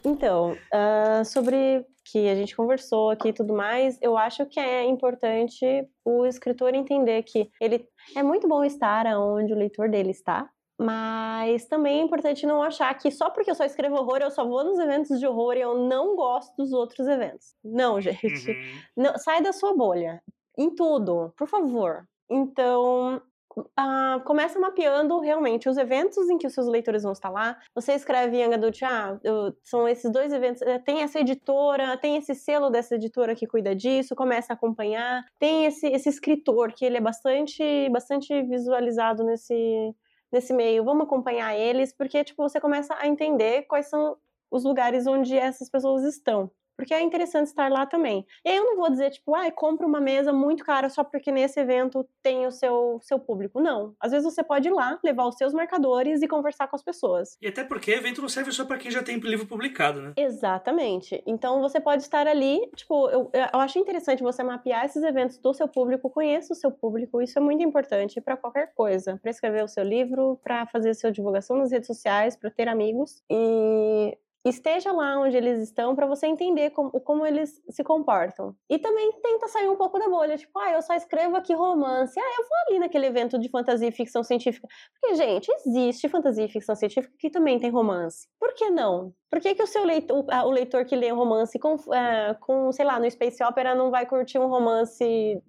Então, uh, sobre que a gente conversou aqui e tudo mais, eu acho que é importante o escritor entender que ele é muito bom estar onde o leitor dele está, mas também é importante não achar que só porque eu só escrevo horror, eu só vou nos eventos de horror e eu não gosto dos outros eventos. Não, gente. Uhum. Não, sai da sua bolha. Em tudo, por favor. Então, Uh, começa mapeando realmente os eventos em que os seus leitores vão estar lá. Você escreve em Young Adult, ah, eu, são esses dois eventos, eh, tem essa editora, tem esse selo dessa editora que cuida disso, começa a acompanhar. Tem esse, esse escritor que ele é bastante, bastante visualizado nesse, nesse meio, vamos acompanhar eles, porque tipo, você começa a entender quais são os lugares onde essas pessoas estão. Porque é interessante estar lá também. E aí eu não vou dizer, tipo, ah, compra uma mesa muito cara só porque nesse evento tem o seu, seu público. Não. Às vezes você pode ir lá, levar os seus marcadores e conversar com as pessoas. E até porque evento não serve só para quem já tem livro publicado, né? Exatamente. Então você pode estar ali, tipo, eu, eu acho interessante você mapear esses eventos do seu público, conheça o seu público, isso é muito importante para qualquer coisa, para escrever o seu livro, para fazer a sua divulgação nas redes sociais, para ter amigos. E esteja lá onde eles estão para você entender como, como eles se comportam. E também tenta sair um pouco da bolha, tipo, ah, eu só escrevo aqui romance, ah, eu vou ali naquele evento de fantasia e ficção científica. Porque, gente, existe fantasia e ficção científica que também tem romance. Por que não? Por que, que o seu leitor, o leitor que lê romance com, é, com, sei lá, no Space Opera não vai curtir um romance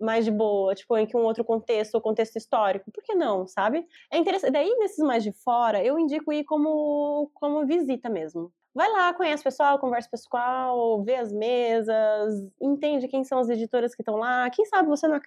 mais de boa, tipo, em que um outro contexto, ou contexto histórico. Por que não, sabe? É interessante. Daí, nesses mais de fora, eu indico ir como, como visita mesmo. Vai lá, conhece o pessoal, conversa pessoal, vê as mesas, entende quem são as editoras que estão lá. Quem sabe você não,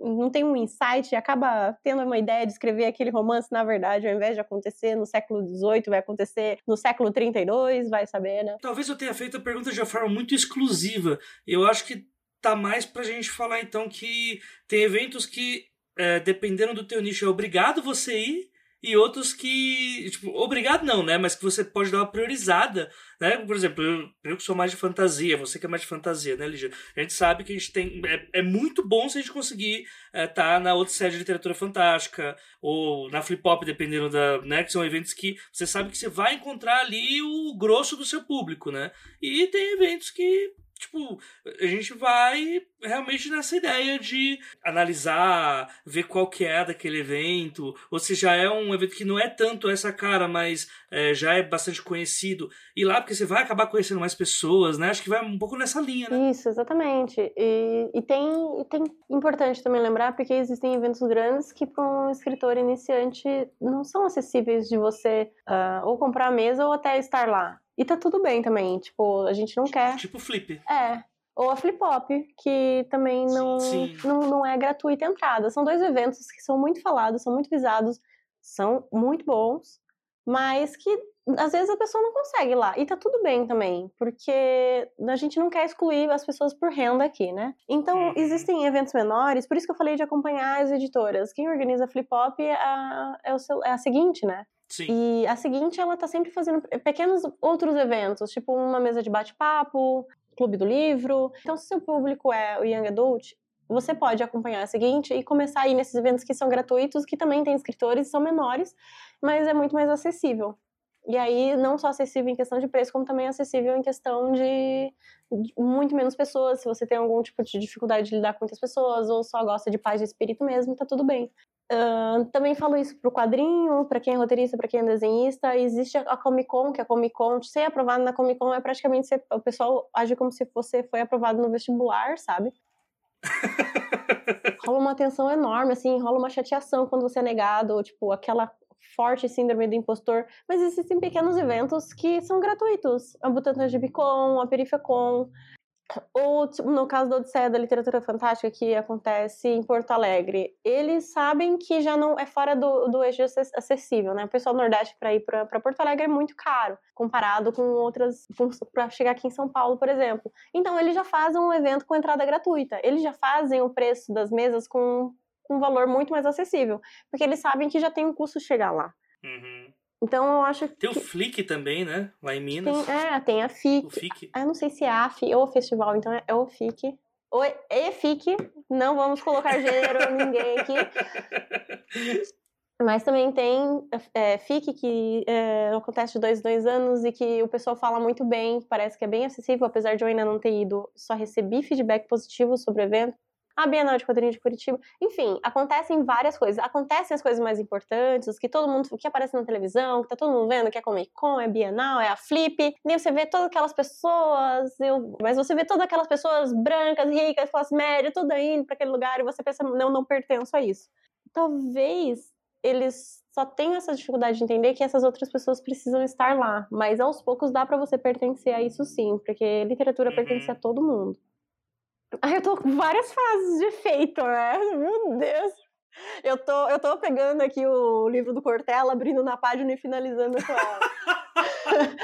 não tem um insight e acaba tendo uma ideia de escrever aquele romance, na verdade, ao invés de acontecer no século XVIII, vai acontecer no século 32, vai saber, né? Talvez eu tenha feito a pergunta de uma forma muito exclusiva. Eu acho que tá mais pra gente falar então que tem eventos que, é, dependendo do teu nicho, é obrigado você ir, e outros que, tipo, obrigado não, né? Mas que você pode dar uma priorizada, né? Por exemplo, eu, eu que sou mais de fantasia, você que é mais de fantasia, né, Lígia? A gente sabe que a gente tem. É, é muito bom se a gente conseguir estar é, tá na outra sede de literatura fantástica, ou na Flip Hop, dependendo da. né? Que são eventos que você sabe que você vai encontrar ali o grosso do seu público, né? E tem eventos que Tipo, a gente vai realmente nessa ideia de analisar, ver qual que é daquele evento, ou se já é um evento que não é tanto essa cara, mas é, já é bastante conhecido. E lá, porque você vai acabar conhecendo mais pessoas, né? Acho que vai um pouco nessa linha, né? Isso, exatamente. E, e tem, e tem importante também lembrar, porque existem eventos grandes que para um escritor iniciante não são acessíveis de você uh, ou comprar a mesa ou até estar lá. E tá tudo bem também, tipo, a gente não tipo, quer. Tipo flip. É. Ou a Flip Hop, que também não, não, não é gratuita a entrada. São dois eventos que são muito falados, são muito visados, são muito bons, mas que às vezes a pessoa não consegue ir lá. E tá tudo bem também, porque a gente não quer excluir as pessoas por renda aqui, né? Então, uhum. existem eventos menores, por isso que eu falei de acompanhar as editoras. Quem organiza a Flip Hop é a, é, o, é a seguinte, né? Sim. E a seguinte, ela tá sempre fazendo pequenos outros eventos, tipo uma mesa de bate-papo, clube do livro. Então, se seu público é o Young Adult, você pode acompanhar a seguinte e começar a ir nesses eventos que são gratuitos, que também tem escritores, são menores, mas é muito mais acessível. E aí, não só acessível em questão de preço, como também acessível em questão de, de muito menos pessoas. Se você tem algum tipo de dificuldade de lidar com muitas pessoas, ou só gosta de paz de espírito mesmo, tá tudo bem. Uh, também falo isso pro quadrinho, para quem é roteirista, para quem é desenhista. Existe a Comic Con, que a Comic Con, ser aprovado na Comic Con é praticamente ser, o pessoal age como se você foi aprovado no vestibular, sabe? rola uma tensão enorme, assim, rola uma chateação quando você é negado, tipo, aquela forte síndrome do impostor. Mas existem pequenos eventos que são gratuitos. A Butantan de Bicon, a Perifacon, Ou, tipo, no caso da Odisseia da Literatura Fantástica, que acontece em Porto Alegre, eles sabem que já não é fora do, do eixo acessível, né? O pessoal do Nordeste para ir para Porto Alegre é muito caro, comparado com outras, para chegar aqui em São Paulo, por exemplo. Então, eles já fazem um evento com entrada gratuita, eles já fazem o preço das mesas com, com um valor muito mais acessível, porque eles sabem que já tem um custo chegar lá. Uhum. Então eu acho Tem que... o Flick também, né? Lá em Minas. Tem, é, tem a FIC. O FIC. Eu não sei se é a FIC ou o festival, então é o FIC. O EFIC, não vamos colocar gênero ninguém aqui. Mas também tem é, FIC, que é, acontece de dois, dois anos e que o pessoal fala muito bem, parece que é bem acessível, apesar de eu ainda não ter ido, só recebi feedback positivo sobre o evento a Bienal de Quadrinhos de Curitiba. Enfim, acontecem várias coisas. Acontecem as coisas mais importantes, os que todo mundo, que aparece na televisão, que tá todo mundo vendo, que é Comic Con, é Bienal, é a Flip. E você vê todas aquelas pessoas, eu... mas você vê todas aquelas pessoas brancas, ricas, classe média, tudo indo para aquele lugar e você pensa, não, não pertenço a isso. Talvez eles só tenham essa dificuldade de entender que essas outras pessoas precisam estar lá, mas aos poucos dá para você pertencer a isso sim, porque literatura uhum. pertence a todo mundo. Ai, eu tô com várias frases de efeito, né? Meu Deus. Eu tô, eu tô pegando aqui o livro do Cortella, abrindo na página e finalizando com ela.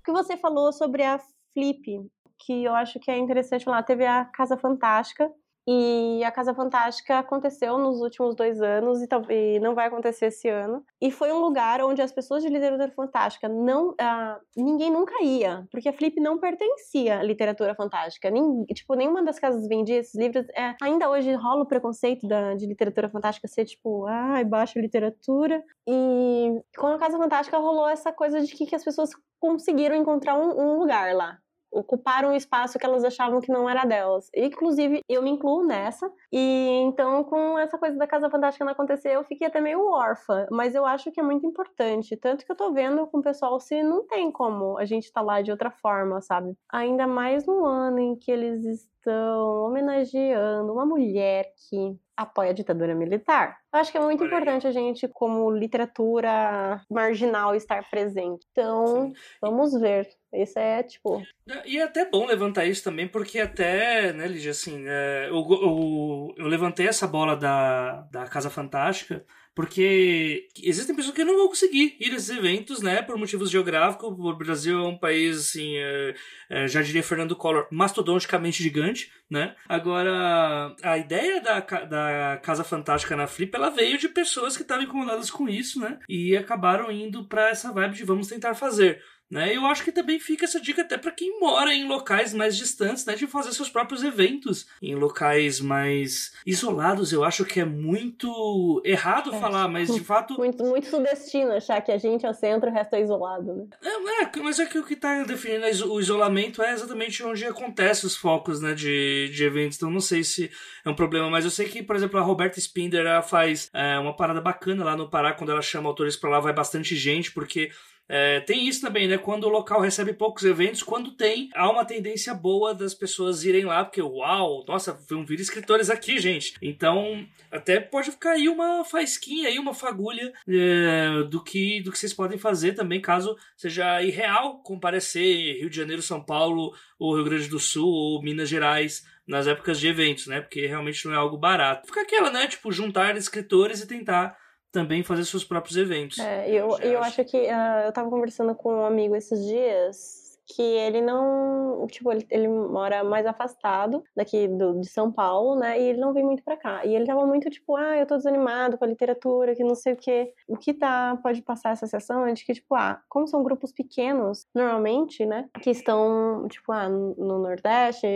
o que você falou sobre a Flip, que eu acho que é interessante falar, teve a Casa Fantástica, e a Casa Fantástica aconteceu nos últimos dois anos e, talvez não vai acontecer esse ano. E foi um lugar onde as pessoas de literatura fantástica não. Ah, ninguém nunca ia, porque a Flip não pertencia à literatura fantástica. Nem, tipo, nenhuma das casas vendia esses livros. É, ainda hoje rola o preconceito da, de literatura fantástica ser tipo, ai, ah, baixa literatura. E com a Casa Fantástica rolou essa coisa de que, que as pessoas conseguiram encontrar um, um lugar lá ocuparam um espaço que elas achavam que não era delas. Inclusive, eu me incluo nessa. E então, com essa coisa da Casa Fantástica não acontecer, eu fiquei até meio órfã. Mas eu acho que é muito importante. Tanto que eu tô vendo com o pessoal se não tem como a gente tá lá de outra forma, sabe? Ainda mais no ano em que eles estão homenageando uma mulher que apoia a ditadura militar. Eu acho que é muito importante a gente, como literatura marginal, estar presente. Então, Sim. vamos ver. Isso é, tipo... E é até bom levantar isso também, porque até, né, Lígia, assim, é, eu, eu, eu levantei essa bola da, da Casa Fantástica porque existem pessoas que não vão conseguir ir a esses eventos, né, por motivos geográficos. O Brasil é um país, assim, é, é, já diria Fernando Collor, mastodonticamente gigante, né? Agora, a ideia da, da Casa Fantástica na Flip, ela veio de pessoas que estavam incomodadas com isso, né? E acabaram indo para essa vibe de vamos tentar fazer. Né? Eu acho que também fica essa dica até para quem mora em locais mais distantes, né, de fazer seus próprios eventos em locais mais isolados. Eu acho que é muito errado é. falar, mas de fato muito, muito sudestino achar que a gente é o centro e o resto é isolado, né? É, é mas é que o que está definindo o isolamento é exatamente onde acontecem os focos, né, de, de eventos. Então não sei se é um problema, mas eu sei que, por exemplo, a Roberta Spinder ela faz é, uma parada bacana lá no Pará quando ela chama autores para lá, vai bastante gente porque é, tem isso também, né? Quando o local recebe poucos eventos, quando tem, há uma tendência boa das pessoas irem lá, porque uau, nossa, vão vir escritores aqui, gente. Então, até pode ficar aí uma faisquinha aí, uma fagulha é, do, que, do que vocês podem fazer também, caso seja irreal comparecer Rio de Janeiro, São Paulo, ou Rio Grande do Sul, ou Minas Gerais nas épocas de eventos, né? Porque realmente não é algo barato. Fica aquela, né? Tipo, juntar escritores e tentar também fazer seus próprios eventos. É, eu, eu acho, acho que uh, eu tava conversando com um amigo esses dias que ele não, tipo, ele, ele mora mais afastado daqui do, de São Paulo, né, e ele não vem muito para cá. E ele tava muito tipo, ah, eu tô desanimado com a literatura, que não sei o quê. O que tá, pode passar essa sensação é de que, tipo, ah, como são grupos pequenos, normalmente, né, que estão, tipo, ah, no Nordeste,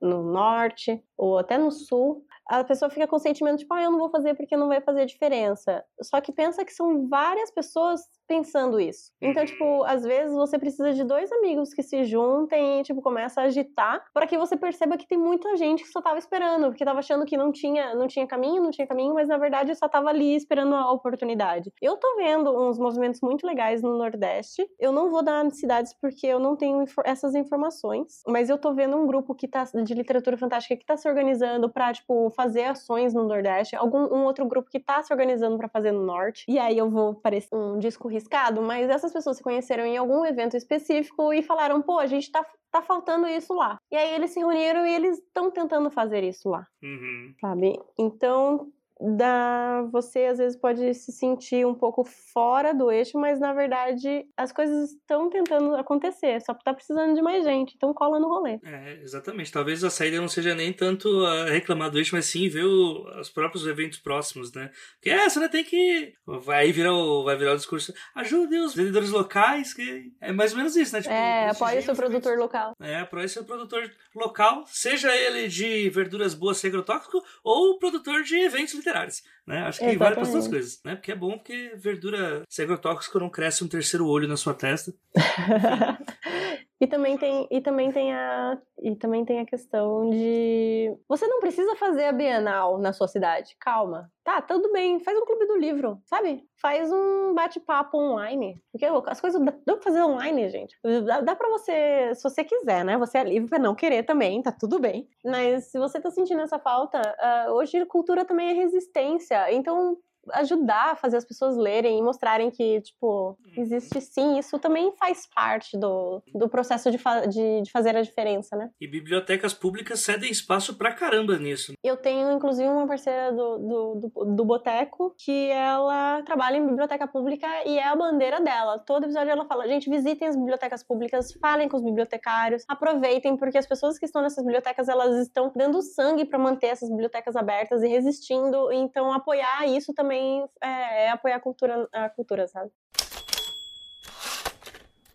no Norte, ou até no Sul, a pessoa fica com sentimento tipo, ah, eu não vou fazer porque não vai fazer diferença. Só que pensa que são várias pessoas pensando isso. Então, tipo, às vezes você precisa de dois amigos que se juntem e, tipo, começa a agitar para que você perceba que tem muita gente que só tava esperando, porque tava achando que não tinha, não tinha caminho, não tinha caminho, mas na verdade só tava ali esperando a oportunidade. Eu tô vendo uns movimentos muito legais no Nordeste. Eu não vou dar cidades porque eu não tenho essas informações, mas eu tô vendo um grupo que tá de literatura fantástica que tá se organizando para, tipo, fazer ações no Nordeste, algum um outro grupo que tá se organizando para fazer no Norte. E aí eu vou parecer um disco arriscado, mas essas pessoas se conheceram em algum evento específico e falaram, pô, a gente tá, tá faltando isso lá. E aí eles se reuniram e eles estão tentando fazer isso lá. Uhum. Sabe? Então, da você às vezes pode se sentir um pouco fora do eixo, mas na verdade as coisas estão tentando acontecer, só tá precisando de mais gente, então cola no rolê. É, exatamente. Talvez a saída não seja nem tanto a reclamar do eixo, mas sim ver o, os próprios eventos próximos, né? Porque é, você tem que. Vai virar o, vai virar o discurso. Ajude os vendedores locais, que é mais ou menos isso, né? Tipo, é, apoie o seu produtor local. É, apoie o seu produtor local, seja ele de verduras boas sem agrotóxico ou produtor de eventos literários, né? Acho que Exatamente. vale para as duas coisas, né? Porque é bom porque verdura sem agrotóxico não cresce um terceiro olho na sua testa. E também tem, e também tem a e também tem a questão de você não precisa fazer a Bienal na sua cidade. Calma. Tá, tudo bem, faz um clube do livro, sabe? Faz um bate-papo online. Porque as coisas dá pra fazer online, gente. Dá, dá pra você, se você quiser, né? Você é livre pra não querer também, tá tudo bem. Mas se você tá sentindo essa falta, uh, hoje cultura também é resistência. Então, ajudar a fazer as pessoas lerem e mostrarem que, tipo, uhum. existe sim, isso também faz parte do, do processo de, fa de, de, fazer a diferença, né? E bibliotecas públicas cedem espaço pra caramba nisso. Eu tenho, inclusive, uma parceira do, do, do, do Boteco que ela trabalha em biblioteca pública e é a bandeira dela. Todo episódio ela fala, gente, visitem as bibliotecas públicas, falem com os bibliotecários, aproveitem, porque as pessoas que estão nessas bibliotecas, elas estão dando sangue para manter essas bibliotecas abertas e resistindo, então apoiar isso também também é, é apoiar a cultura, a cultura, sabe?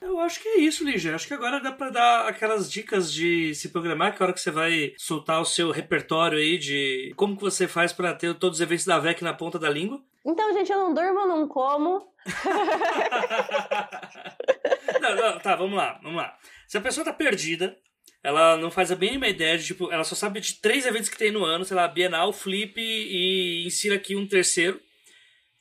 Eu acho que é isso, Lígia. Acho que agora dá pra dar aquelas dicas de se programar, que a hora que você vai soltar o seu repertório aí de como que você faz para ter todos os eventos da VEC na ponta da língua. Então, gente, eu não durmo, não como. não, não, tá, vamos lá, vamos lá. Se a pessoa tá perdida, ela não faz a mínima ideia de, tipo, ela só sabe de três eventos que tem no ano, sei lá, Bienal, Flip e insira aqui um terceiro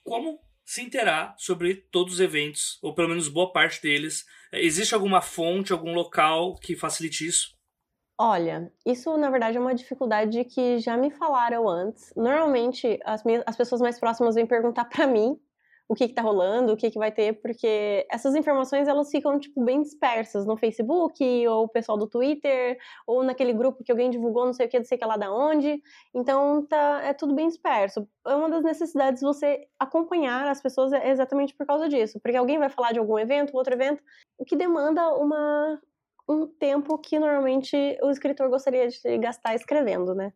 como se interar sobre todos os eventos, ou pelo menos boa parte deles. Existe alguma fonte, algum local que facilite isso? Olha, isso na verdade é uma dificuldade que já me falaram antes. Normalmente as, minhas, as pessoas mais próximas vêm perguntar para mim o que, que tá rolando, o que, que vai ter, porque essas informações elas ficam, tipo, bem dispersas no Facebook, ou o pessoal do Twitter, ou naquele grupo que alguém divulgou não sei o que, não sei o que lá da onde. Então, tá, é tudo bem disperso. É uma das necessidades você acompanhar as pessoas é exatamente por causa disso, porque alguém vai falar de algum evento, outro evento, o que demanda uma, um tempo que normalmente o escritor gostaria de gastar escrevendo, né?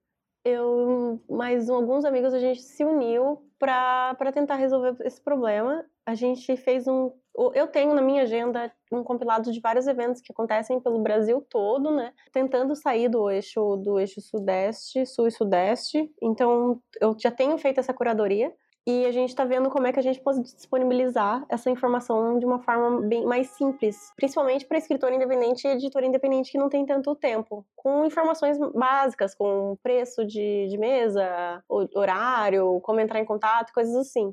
Eu mais alguns amigos a gente se uniu para tentar resolver esse problema. A gente fez um eu tenho na minha agenda um compilado de vários eventos que acontecem pelo Brasil todo, né? Tentando sair do eixo do eixo sudeste, sul e sudeste. Então, eu já tenho feito essa curadoria e a gente está vendo como é que a gente pode disponibilizar essa informação de uma forma bem mais simples, principalmente para escritor independente e editor independente que não tem tanto tempo, com informações básicas, com preço de, de mesa, horário, como entrar em contato, coisas assim.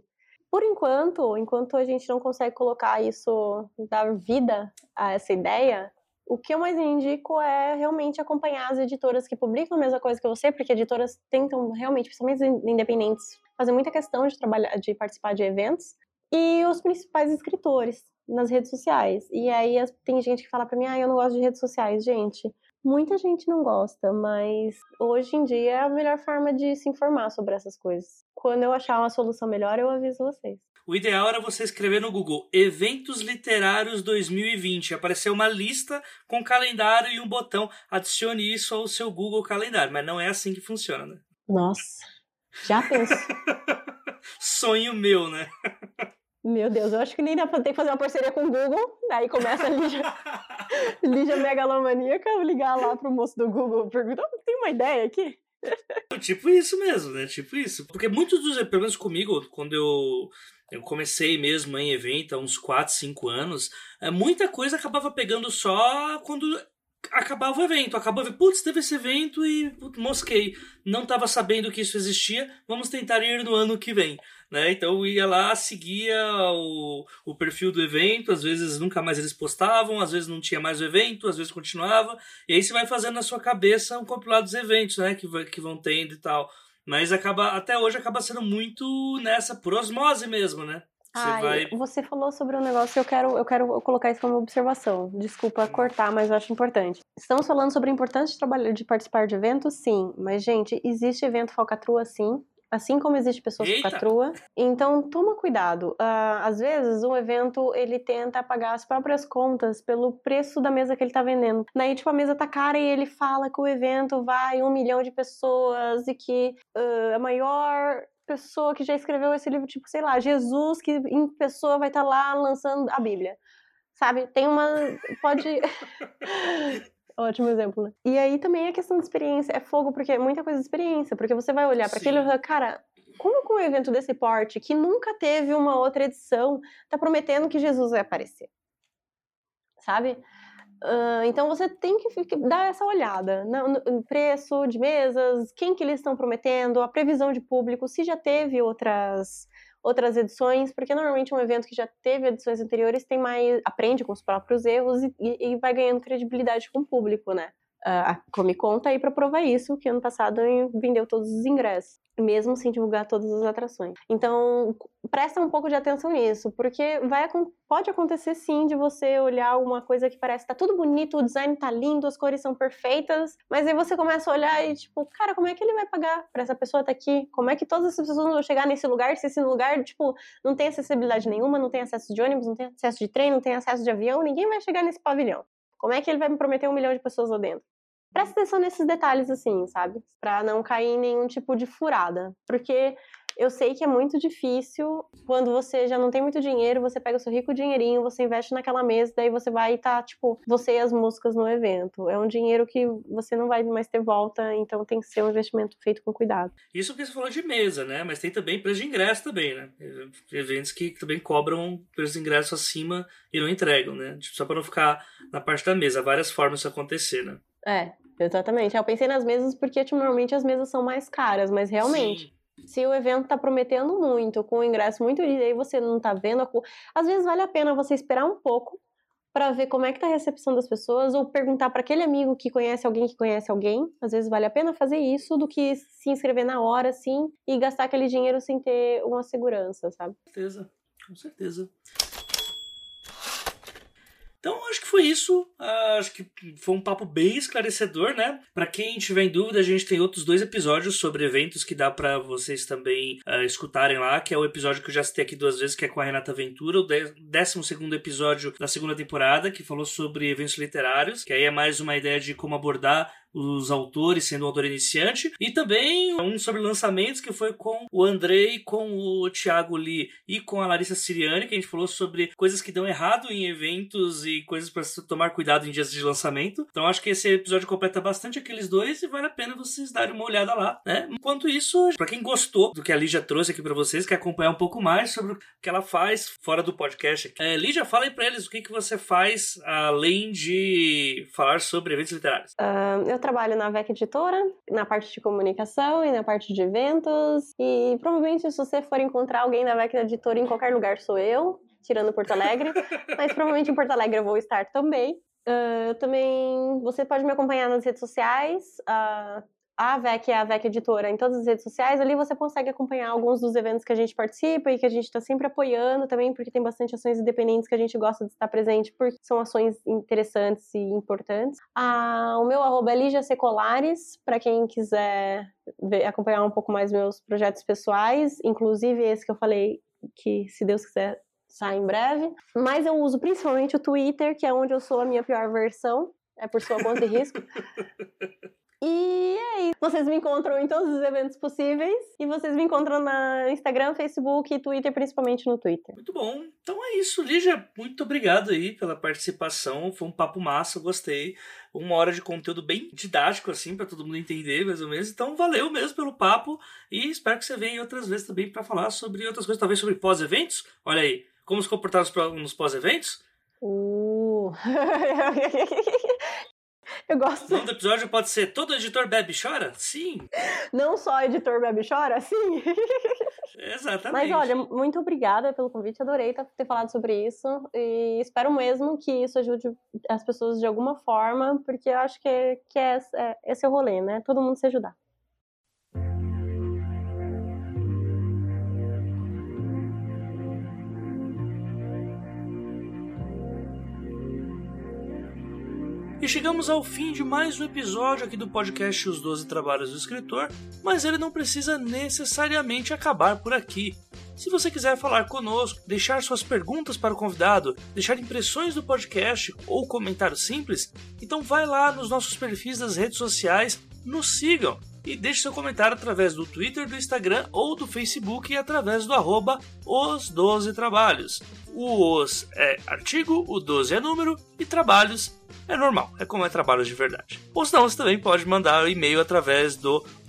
Por enquanto, enquanto a gente não consegue colocar isso, dar vida a essa ideia, o que eu mais indico é realmente acompanhar as editoras que publicam a mesma coisa que você, porque editoras tentam realmente, principalmente independentes, fazer muita questão de trabalhar, de participar de eventos, e os principais escritores nas redes sociais. E aí tem gente que fala para mim, ah, eu não gosto de redes sociais, gente. Muita gente não gosta, mas hoje em dia é a melhor forma de se informar sobre essas coisas. Quando eu achar uma solução melhor, eu aviso vocês. O ideal era você escrever no Google Eventos Literários 2020. Aparecer uma lista com calendário e um botão. Adicione isso ao seu Google Calendário. Mas não é assim que funciona, né? Nossa, já penso. Sonho meu, né? Meu Deus, eu acho que nem dá pra ter que fazer uma parceria com o Google. Aí começa a Lígia, Lígia megalomaníaca ligar lá pro moço do Google e perguntar: tem uma ideia aqui? tipo isso mesmo, né? Tipo isso. Porque muitos dos, pelo menos comigo, quando eu, eu comecei mesmo em evento há uns 4, 5 anos, é, muita coisa acabava pegando só quando acabava o evento. Acabava, putz, teve esse evento e putz, mosquei. Não estava sabendo que isso existia, vamos tentar ir no ano que vem. Né? Então eu ia lá, seguia o, o perfil do evento, às vezes nunca mais eles postavam, às vezes não tinha mais o evento, às vezes continuava, e aí você vai fazendo na sua cabeça um compilado dos eventos né? que, que vão tendo e tal. Mas acaba até hoje acaba sendo muito nessa por osmose mesmo, né? Você, Ai, vai... você falou sobre um negócio que eu quero, eu quero colocar isso como observação. Desculpa cortar, mas eu acho importante. Estamos falando sobre a importância de, trabalhar, de participar de eventos, sim. Mas, gente, existe evento falcatrua, sim. Assim como existe pessoas Eita. falcatrua. Então, toma cuidado. Uh, às vezes, um evento, ele tenta pagar as próprias contas pelo preço da mesa que ele tá vendendo. Daí, tipo, a mesa tá cara e ele fala que o evento vai um milhão de pessoas e que uh, a maior pessoa que já escreveu esse livro, tipo, sei lá, Jesus, que em pessoa vai estar tá lá lançando a Bíblia. Sabe? Tem uma. Pode. Ótimo exemplo, né? E aí também a questão de experiência é fogo, porque é muita coisa de experiência, porque você vai olhar para aquilo e falar, cara, como com um evento desse porte, que nunca teve uma outra edição, tá prometendo que Jesus vai aparecer? Sabe? Uh, então você tem que dar essa olhada no, no, preço de mesas, quem que eles estão prometendo, a previsão de público, se já teve outras outras edições, porque normalmente um evento que já teve edições anteriores tem mais aprende com os próprios erros e, e vai ganhando credibilidade com o público, né? Uh, a Comic Con tá aí para provar isso, que ano passado vendeu todos os ingressos mesmo sem divulgar todas as atrações. Então, presta um pouco de atenção nisso, porque vai, pode acontecer sim de você olhar uma coisa que parece tá tudo bonito, o design tá lindo, as cores são perfeitas, mas aí você começa a olhar e tipo, cara, como é que ele vai pagar para essa pessoa tá aqui? Como é que todas essas pessoas vão chegar nesse lugar se esse lugar, tipo, não tem acessibilidade nenhuma, não tem acesso de ônibus, não tem acesso de trem, não tem acesso de avião, ninguém vai chegar nesse pavilhão. Como é que ele vai me prometer um milhão de pessoas lá dentro? Presta atenção nesses detalhes, assim, sabe? Pra não cair em nenhum tipo de furada. Porque eu sei que é muito difícil quando você já não tem muito dinheiro, você pega o seu rico dinheirinho, você investe naquela mesa, daí você vai estar, tá, tipo, você e as músicas no evento. É um dinheiro que você não vai mais ter volta, então tem que ser um investimento feito com cuidado. Isso porque você falou de mesa, né? Mas tem também preço de ingresso também, né? Eventos que também cobram preço de ingresso acima e não entregam, né? Tipo, só para não ficar na parte da mesa. Várias formas de acontecer, né? É, exatamente. Eu pensei nas mesas porque normalmente as mesas são mais caras, mas realmente. Sim. Se o evento tá prometendo muito, com o ingresso muito e aí você não tá vendo, a... às vezes vale a pena você esperar um pouco para ver como é que tá a recepção das pessoas ou perguntar para aquele amigo que conhece alguém que conhece alguém. Às vezes vale a pena fazer isso do que se inscrever na hora assim e gastar aquele dinheiro sem ter uma segurança, sabe? Com certeza. Com certeza. Foi isso. Uh, acho que foi um papo bem esclarecedor, né? Para quem tiver em dúvida, a gente tem outros dois episódios sobre eventos que dá para vocês também uh, escutarem lá, que é o episódio que eu já citei aqui duas vezes, que é com a Renata Ventura, o 12 segundo episódio da segunda temporada, que falou sobre eventos literários, que aí é mais uma ideia de como abordar os autores, sendo um autor iniciante, e também um sobre lançamentos que foi com o Andrei, com o Thiago Lee e com a Larissa Siriani, que a gente falou sobre coisas que dão errado em eventos e coisas para tomar cuidado em dias de lançamento. Então acho que esse episódio completa bastante aqueles dois e vale a pena vocês darem uma olhada lá, né? Enquanto isso, para quem gostou do que a Lígia trouxe aqui para vocês, quer acompanhar um pouco mais sobre o que ela faz fora do podcast. Aqui. É, Lígia, fala aí para eles o que, que você faz além de falar sobre eventos literários. Uh, eu trabalho na VEC Editora, na parte de comunicação e na parte de eventos. E provavelmente, se você for encontrar alguém da VEC Editora em qualquer lugar, sou eu, tirando Porto Alegre. Mas provavelmente em Porto Alegre eu vou estar também. Uh, também você pode me acompanhar nas redes sociais. Uh, a VEC é a VEC Editora em todas as redes sociais. Ali você consegue acompanhar alguns dos eventos que a gente participa e que a gente está sempre apoiando também, porque tem bastante ações independentes que a gente gosta de estar presente, porque são ações interessantes e importantes. Ah, o meu arroba é Lígia Secolares, para quem quiser ver, acompanhar um pouco mais meus projetos pessoais, inclusive esse que eu falei que, se Deus quiser, sai em breve. Mas eu uso principalmente o Twitter, que é onde eu sou a minha pior versão. É por sua conta e risco. E é isso. Vocês me encontram em todos os eventos possíveis. E vocês me encontram na Instagram, Facebook e Twitter, principalmente no Twitter. Muito bom. Então é isso, Lígia. Muito obrigado aí pela participação. Foi um papo massa, gostei. Uma hora de conteúdo bem didático, assim, para todo mundo entender, mais ou menos. Então, valeu mesmo pelo papo. E espero que você venha outras vezes também para falar sobre outras coisas, talvez sobre pós-eventos. Olha aí, como se comportar nos pós-eventos. Uh. Eu gosto. O nome do episódio pode ser Todo Editor Bebe Chora? Sim. Não só Editor Bebe Chora? Sim. Exatamente. Mas olha, muito obrigada pelo convite, adorei ter falado sobre isso e espero mesmo que isso ajude as pessoas de alguma forma, porque eu acho que, que é, é, esse é o rolê, né? Todo mundo se ajudar. E chegamos ao fim de mais um episódio aqui do podcast Os Doze Trabalhos do Escritor, mas ele não precisa necessariamente acabar por aqui. Se você quiser falar conosco, deixar suas perguntas para o convidado, deixar impressões do podcast ou comentário simples, então vai lá nos nossos perfis das redes sociais, nos sigam e deixe seu comentário através do Twitter, do Instagram ou do Facebook e através do arroba os 12 trabalhos. O os é artigo, o 12 é número e trabalhos é normal, é como é trabalho de verdade. Ou senão você também pode mandar um e-mail através do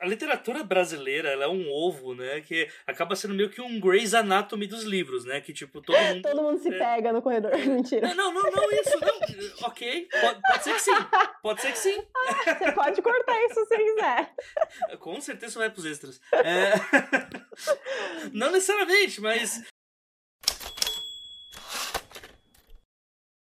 A literatura brasileira ela é um ovo, né? Que acaba sendo meio que um Grey's Anatomy dos livros, né? Que tipo, todo mundo. todo mundo se é... pega no corredor. Mentira. Não, não, não, isso, não. ok. Pode, pode, ser que sim. Pode ser que sim. Você pode cortar isso se quiser. Com certeza vai pros extras. É... não necessariamente, mas